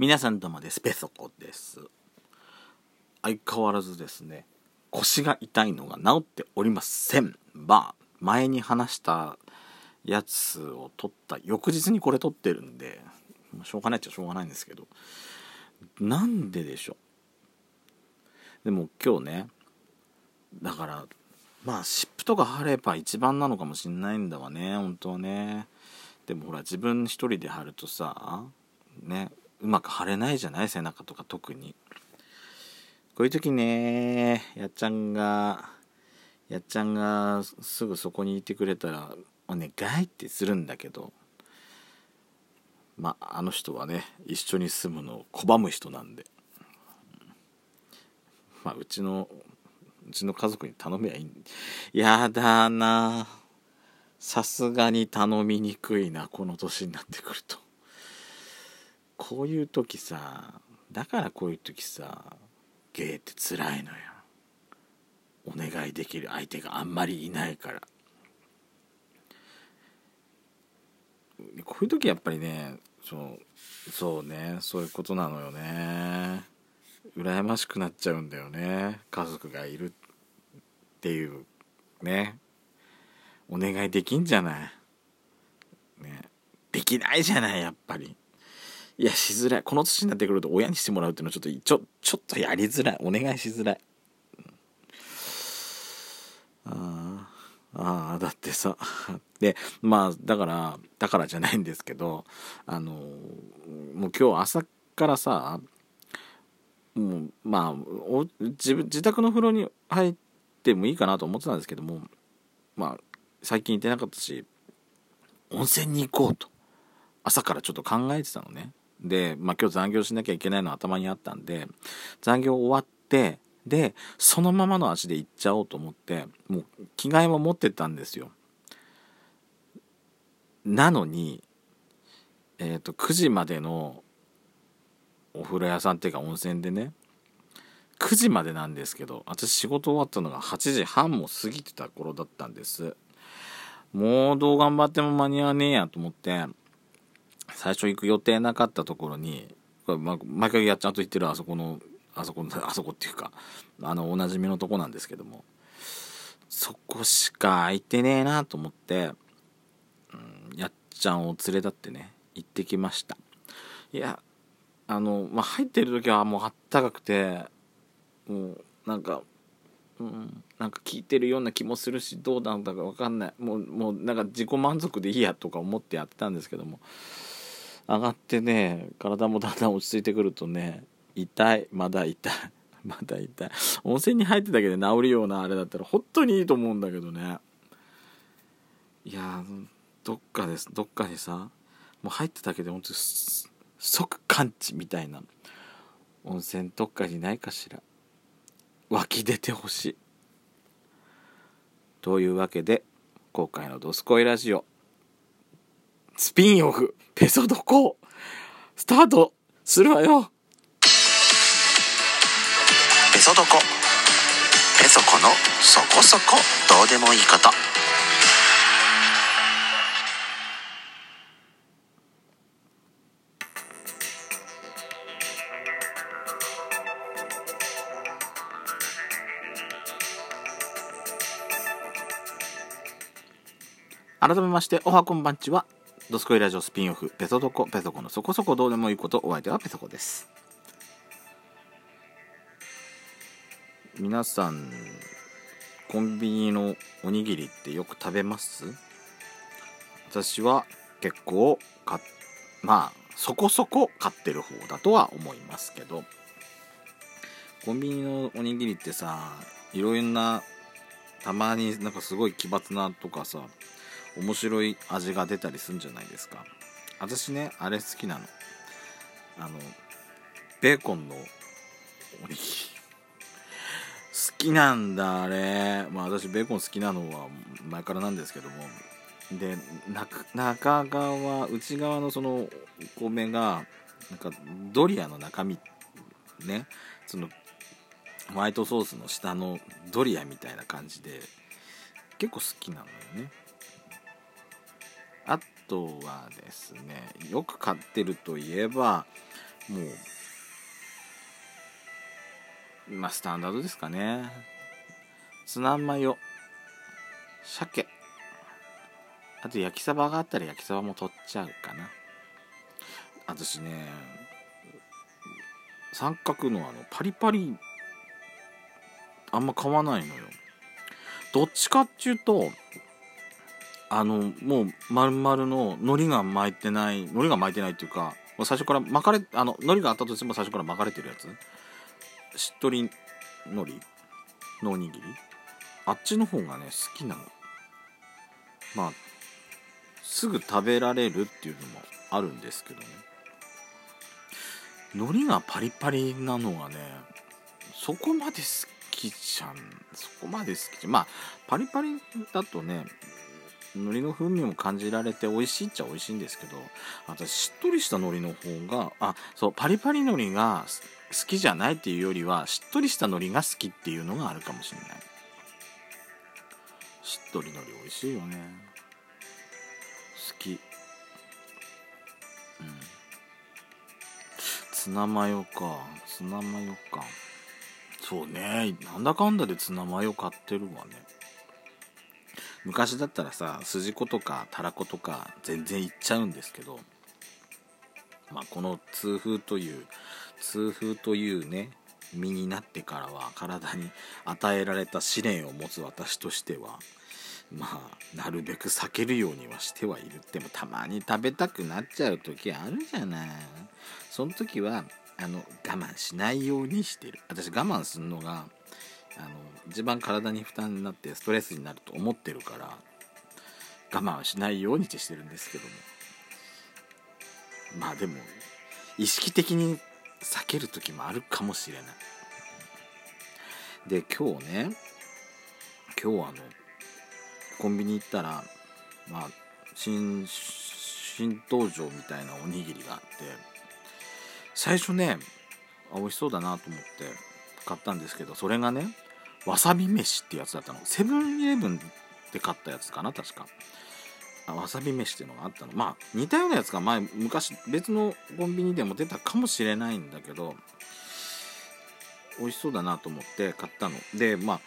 皆さんどうもです。ペソコです。相変わらずですね腰が痛いのが治っておりません。まあ前に話したやつを取った翌日にこれ取ってるんでしょうがないっちゃしょうがないんですけど。なんででしょう？でも今日ねだからまあ湿布とか貼れば一番なのかもしんないんだわね本当はね。でもほら自分一人で貼るとさねうまく貼れないじゃない？背中とか特に。こういう時ねやっちゃんがやっちゃんがすぐそこにいてくれたらお願いってするんだけどまああの人はね一緒に住むのを拒む人なんで。まあうちのうちの家族に頼めばいいやだな。さすがに頼みにくいなこの年になってくると。こういう時さだからこういう時さゲイって辛いのよ。お願いできる相手があんまりいないから。こういう時やっぱりねそうそうねそういうことなのよね。羨ましくなっちゃうんだよね。家族がいるっていうね。お願いできんじゃない。ね。できないじゃないやっぱり。いやしづらい。この年になってくると親にしてもらうっていうのはちょっとちょちょっとやりづらい。お願いしづらい、うん、あああだってさ。でまあだからだからじゃないんですけどあのもう今日朝からさもうまあお自分自宅の風呂に入ってもいいかなと思ってたんですけどもまあ最近行ってなかったし温泉に行こうと朝からちょっと考えてたのね。で、まあ、今日残業しなきゃいけないの頭にあったんで残業終わってでそのままの足で行っちゃおうと思ってもう着替えも持ってったんですよ。なのにえっ、ー、と9時までのお風呂屋さんっていうか温泉でね9時までなんですけど私仕事終わったのが8時半も過ぎてた頃だったんです。もうどう頑張っても間に合わねえやと思って最初行く予定なかったところにこれ、ま、毎回やっちゃんと言ってるあそこのあそこのあそこっていうかあのおなじみのとこなんですけどもそこしか空いてねえなと思って、うん、やっちゃんを連れ立ってね行ってきました。いやあの、まあ、入ってる時はもうあったかくてもうなんかうん、なんか聞いてるような気もするしどうなんだか分かんない。もうもうなんか自己満足でいいやとか思ってやってたんですけども上がってね体もだんだん落ち着いてくるとね痛い。まだ痛い。まだ痛い。温泉に入ってたけど治るようなあれだったら本当にいいと思うんだけどね。いやどっかです。どっかにさもう入ってたけど本当に即完治みたいな。温泉どっかにないかしら。湧き出てほしい。というわけで今回の「ドスコイラジオ」スピンオフペソドコ。スタートするわよ。ペソドコ。ペソコのそこそこ。どうでもいいこと。改めましておはこんばんちはドスコイラジオスピンオフペソドコペソコのそこそこどうでもいいことお相手はペソコです。皆さんコンビニのおにぎりってよく食べます？私は結構かまあそこそこ買ってる方だとは思いますけど。コンビニのおにぎりってさいろんなたまになんかすごい奇抜なとかさ面白い味が出たりするんじゃないですか。私ねあれ好きなの。あのベーコンのおにぎり。好きなんだあれ。まあ私ベーコン好きなのは前からなんですけども。で中側内側のそのお米がなんかドリアの中身ね。そのホワイトソースの下のドリアみたいな感じで結構好きなのよね。あとはですねよく買ってるといえばもうまあスタンダードですかね。ツナマヨ鮭。あと焼きサバがあったら焼きサバも取っちゃうかな。私ね三角のあのパリパリあんま買わないのよ。どっちかっていうとあのもう丸々の海苔が巻いてない海苔が巻いてないっていうかもう最初から巻かれあの海苔があったとしても最初から巻かれてるやつ？しっとり海苔？のおにぎり？あっちの方がね好きなの。まあすぐ食べられるっていうのもあるんですけどね。海苔がパリパリなのがねそこまで好きじゃん。そこまで好きじゃん。まあパリパリだとね海苔の風味も感じられて美味しいっちゃ美味しいんですけど私しっとりした海苔の方があそうパリパリ海苔が好きじゃないっていうよりはしっとりした海苔が好きっていうのがあるかもしれない。しっとり海苔美味しいよね。好き。うん。ツナマヨか。ツナマヨか。そうね。なんだかんだでツナマヨ買ってるわね。昔だったらさ筋子とかたらことか全然いっちゃうんですけどまあこの痛風という痛風というね身になってからは体に与えられた試練を持つ私としてはまあなるべく避けるようにはしてはいる。ってもたまに食べたくなっちゃう時あるじゃない。その時はあの我慢しないようにしてる。私我慢するのがあの一番体に負担になってストレスになると思ってるから我慢しないようにってしてるんですけども。まあでも意識的に避ける時もあるかもしれない。で今日ね今日あのコンビニ行ったらまあ新新登場みたいなおにぎりがあって最初ねあ美味しそうだなと思って買ったんですけどそれがねわさび飯ってやつだったの。セブンイレブンで買ったやつかな確か。わさび飯っていうのがあったの。まあ似たようなやつが前昔別のコンビニでも出たかもしれないんだけど美味しそうだなと思って買ったの。でまあ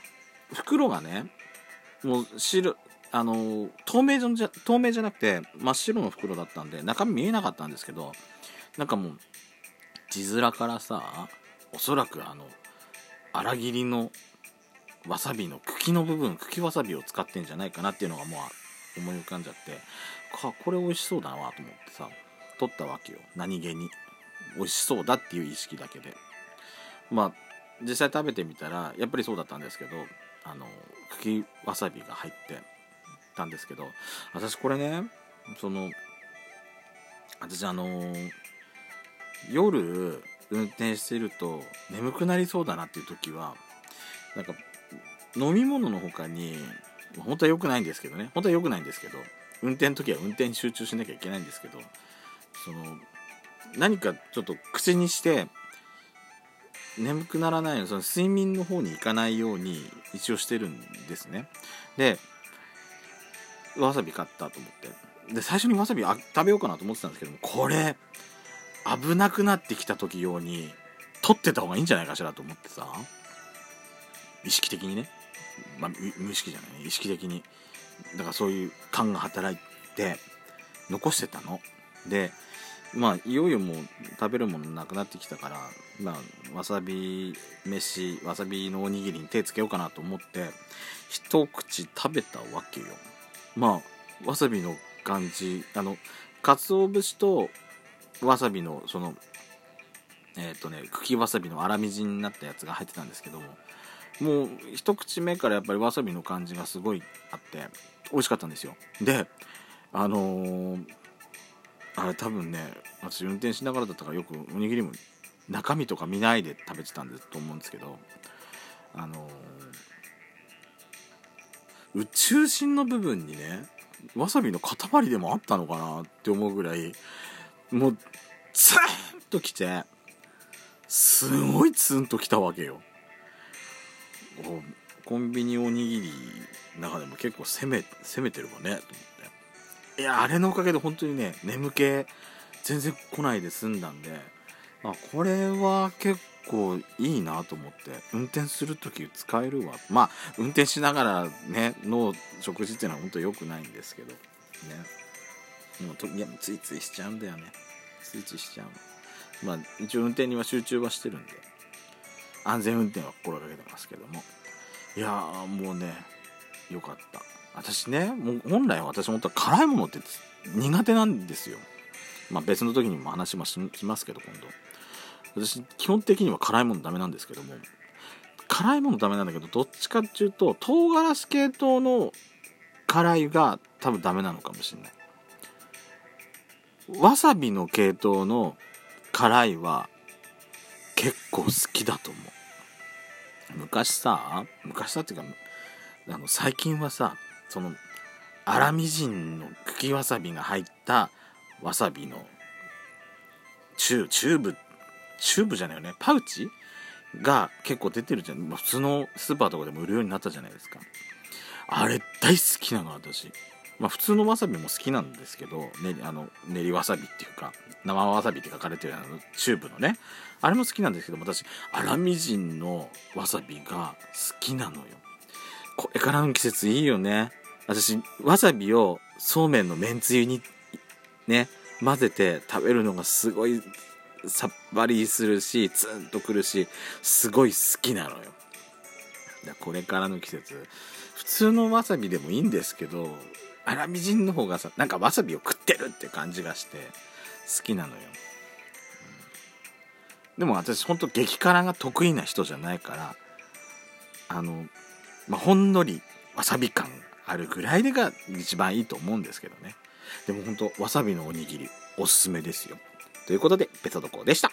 袋がねもう白あの透明じゃ透明じゃなくて真っ白の袋だったんで中身見えなかったんですけどなんかもう字面からさおそらくあの粗切りのわさびの茎の部分茎わさびを使ってんじゃないかなっていうのがもう思い浮かんじゃってかこれ美味しそうだなと思ってさ取ったわけよ。何気に美味しそうだっていう意識だけで。まあ実際食べてみたらやっぱりそうだったんですけどあの茎わさびが入ってたんですけど私これねその私あの夜運転してると眠くなりそうだなっていう時はなんか飲み物の他に本当は良くないんですけどね。本当は良くないんですけど運転の時は運転に集中しなきゃいけないんですけどその何かちょっと口にして眠くならないようにその睡眠の方に行かないように一応してるんですね。でわさび買ったと思って。で最初にわさびあ食べようかなと思ってたんですけどもこれ危なくなってきた時用に取ってた方がいいんじゃないかしらと思ってさ。意識的にね、まあ、無意識じゃない意識的に。だからそういう感が働いて残してたの。でまあいよいよもう食べるものなくなってきたからまあわさび飯わさびのおにぎりに手つけようかなと思って一口食べたわけよ。まあわさびの感じあの鰹節とわさびのそのえっ、ー、とね茎わさびの粗みじんになったやつが入ってたんですけどももう一口目からやっぱりわさびの感じがすごいあって美味しかったんですよ。であのー、あれ多分ね私運転しながらだったからよくおにぎりも中身とか見ないで食べてたんだと思うんですけどあのー、宇宙人の部分にねわさびの塊でもあったのかなって思うぐらいもうツーンときてすごいツーンときたわけよ。コンビニおにぎりの中でも結構攻め攻めてるわねと思って。いやあれのおかげで本当にね眠気全然来ないで済んだんで。まあこれは結構いいなと思って。運転する時使えるわ。まあ運転しながらねの食事っていうのは本当良くないんですけど。ね。でもといやついついしちゃうんだよね。ついついしちゃう。まあ一応運転には集中はしてるんで。安全運転は心がけてますけども。いやーもうねよかった。私ねもう本来私本当は辛いものって苦手なんですよ。まあ別の時にも話もしますけど今度。私基本的には辛いものダメなんですけども。辛いものダメなんだけどどっちかっていうと唐辛子系統の辛いが多分ダメなのかもしれない。わさびの系統の辛いは結構好きだと思う。昔さ昔さっていうかあの最近はさその粗みじんの茎わさびが入ったわさびのチュチューブチューブじゃないよね。パウチが結構出てるじゃん、普通のスーパーとかでも売るようになったじゃないですか。あれ大好きなの私。まあ普通のわさびも好きなんですけど、ね、あの練りわさびっていうか生わさびって書かれてるあのチューブのねあれも好きなんですけど私粗みじんのわさびが好きなのよ。これからの季節いいよね。私わさびをそうめんのめんつゆにね混ぜて食べるのがすごいさっぱりするしツンとくるしすごい好きなのよ。これからの季節普通のわさびでもいいんですけど粗みじんの方がさなんかわさびを食ってるって感じがして好きなのよ、うん、でも私ほんと激辛が得意な人じゃないからあの、まあ、ほんのりわさび感あるぐらいでが一番いいと思うんですけどね。でもほんとわさびのおにぎりおすすめですよ。ということで、ペソドコでした。